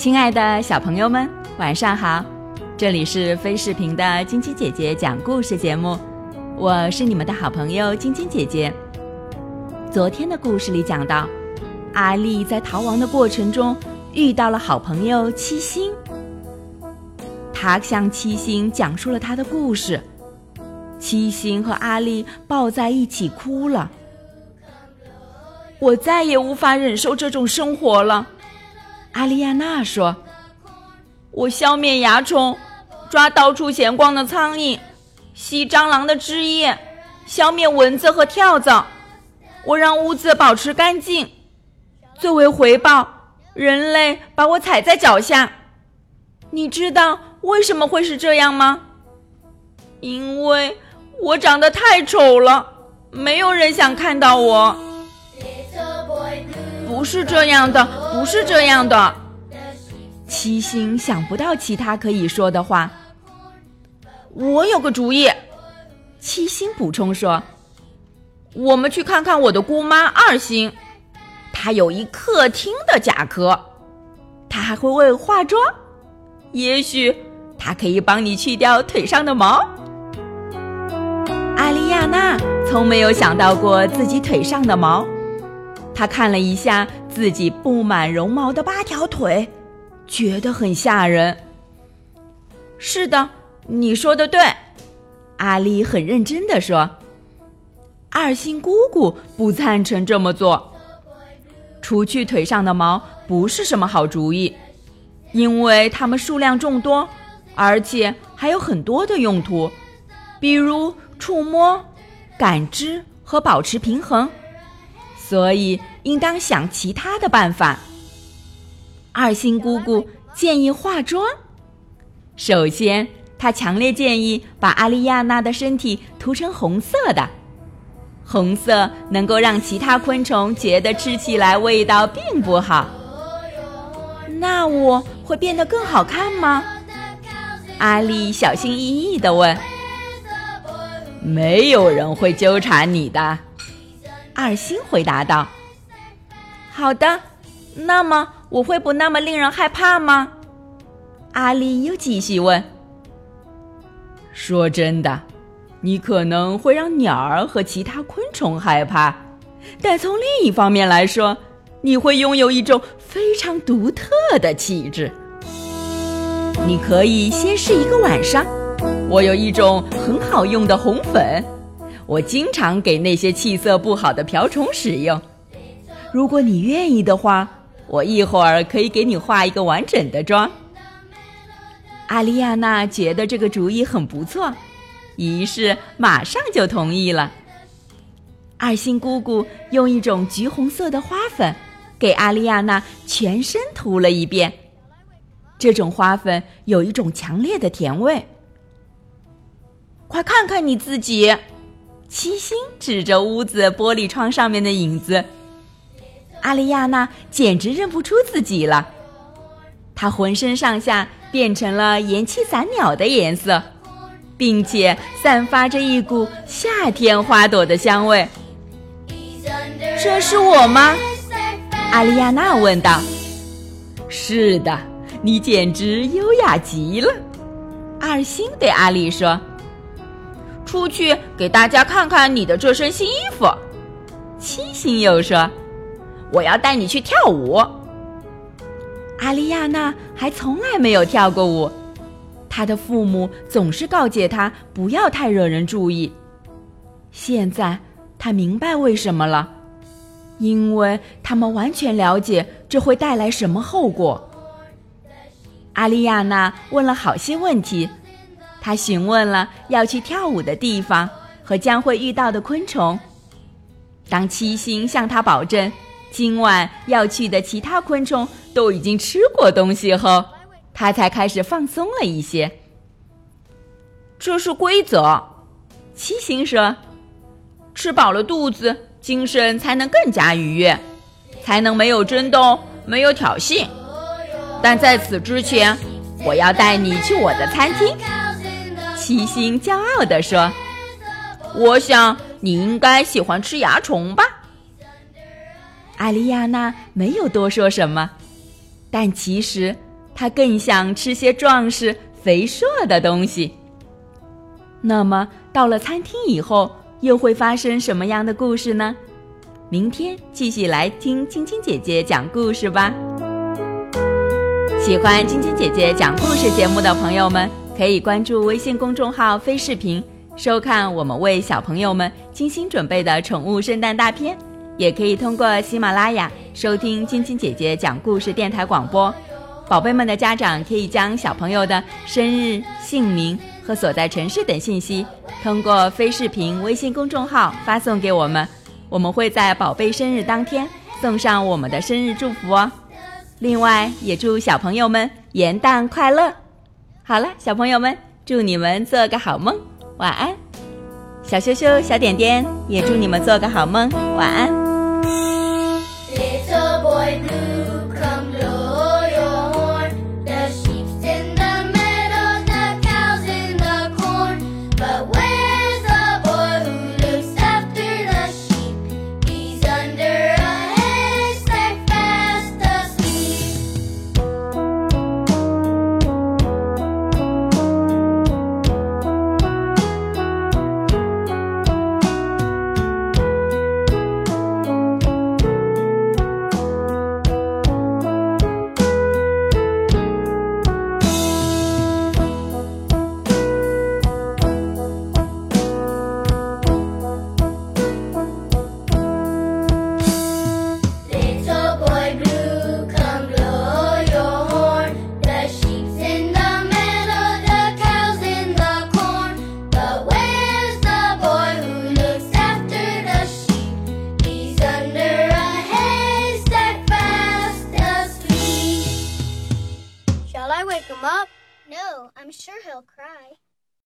亲爱的小朋友们，晚上好！这里是飞视频的晶晶姐姐讲故事节目，我是你们的好朋友晶晶姐姐。昨天的故事里讲到，阿丽在逃亡的过程中遇到了好朋友七星，他向七星讲述了他的故事，七星和阿丽抱在一起哭了。我再也无法忍受这种生活了。阿丽亚娜说：“我消灭蚜虫，抓到处闲逛的苍蝇，吸蟑螂的汁液，消灭蚊子和跳蚤。我让屋子保持干净。作为回报，人类把我踩在脚下。你知道为什么会是这样吗？因为我长得太丑了，没有人想看到我。”不是这样的，不是这样的。七星想不到其他可以说的话。我有个主意，七星补充说：“我们去看看我的姑妈二星，她有一客厅的甲壳，她还会为化妆，也许她可以帮你去掉腿上的毛。”阿丽亚娜从没有想到过自己腿上的毛。他看了一下自己布满绒毛的八条腿，觉得很吓人。是的，你说的对，阿丽很认真的说。二星姑姑不赞成这么做，除去腿上的毛不是什么好主意，因为它们数量众多，而且还有很多的用途，比如触摸、感知和保持平衡。所以，应当想其他的办法。二星姑姑建议化妆。首先，她强烈建议把阿丽亚娜的身体涂成红色的，红色能够让其他昆虫觉得吃起来味道并不好。那我会变得更好看吗？阿丽小心翼翼地问。没有人会纠缠你的。二星回答道：“好的，那么我会不那么令人害怕吗？”阿丽又继续问：“说真的，你可能会让鸟儿和其他昆虫害怕，但从另一方面来说，你会拥有一种非常独特的气质。你可以先试一个晚上，我有一种很好用的红粉。”我经常给那些气色不好的瓢虫使用。如果你愿意的话，我一会儿可以给你化一个完整的妆。阿丽亚娜觉得这个主意很不错，于是马上就同意了。二星姑姑用一种橘红色的花粉给阿丽亚娜全身涂了一遍，这种花粉有一种强烈的甜味。快看看你自己！七星指着屋子玻璃窗上面的影子，阿丽亚娜简直认不出自己了。她浑身上下变成了盐气伞鸟的颜色，并且散发着一股夏天花朵的香味。这是我吗？阿丽亚娜问道。是的，你简直优雅极了。二星对阿丽说。出去给大家看看你的这身新衣服，七星又说：“我要带你去跳舞。”阿丽亚娜还从来没有跳过舞，她的父母总是告诫她不要太惹人注意。现在她明白为什么了，因为他们完全了解这会带来什么后果。阿丽亚娜问了好些问题。她询问了要去跳舞的地方和将会遇到的昆虫。当七星向她保证今晚要去的其他昆虫都已经吃过东西后，他才开始放松了一些。这是规则，七星说：“吃饱了肚子，精神才能更加愉悦，才能没有争斗，没有挑衅。但在此之前，我要带你去我的餐厅。”七星骄傲地说：“我想你应该喜欢吃蚜虫吧。”艾丽亚娜没有多说什么，但其实她更想吃些壮实、肥硕的东西。那么，到了餐厅以后，又会发生什么样的故事呢？明天继续来听晶晶姐姐讲故事吧。喜欢晶晶姐姐讲故事节目的朋友们，可以关注微信公众号“飞视频”，收看我们为小朋友们精心准备的宠物圣诞大片。也可以通过喜马拉雅收听晶晶姐姐讲故事电台广播。宝贝们的家长可以将小朋友的生日、姓名和所在城市等信息，通过飞视频微信公众号发送给我们，我们会在宝贝生日当天送上我们的生日祝福哦。另外，也祝小朋友们元旦快乐！好了，小朋友们，祝你们做个好梦，晚安。小羞羞、小点点也祝你们做个好梦，晚安。Música I'm sure he'll cry.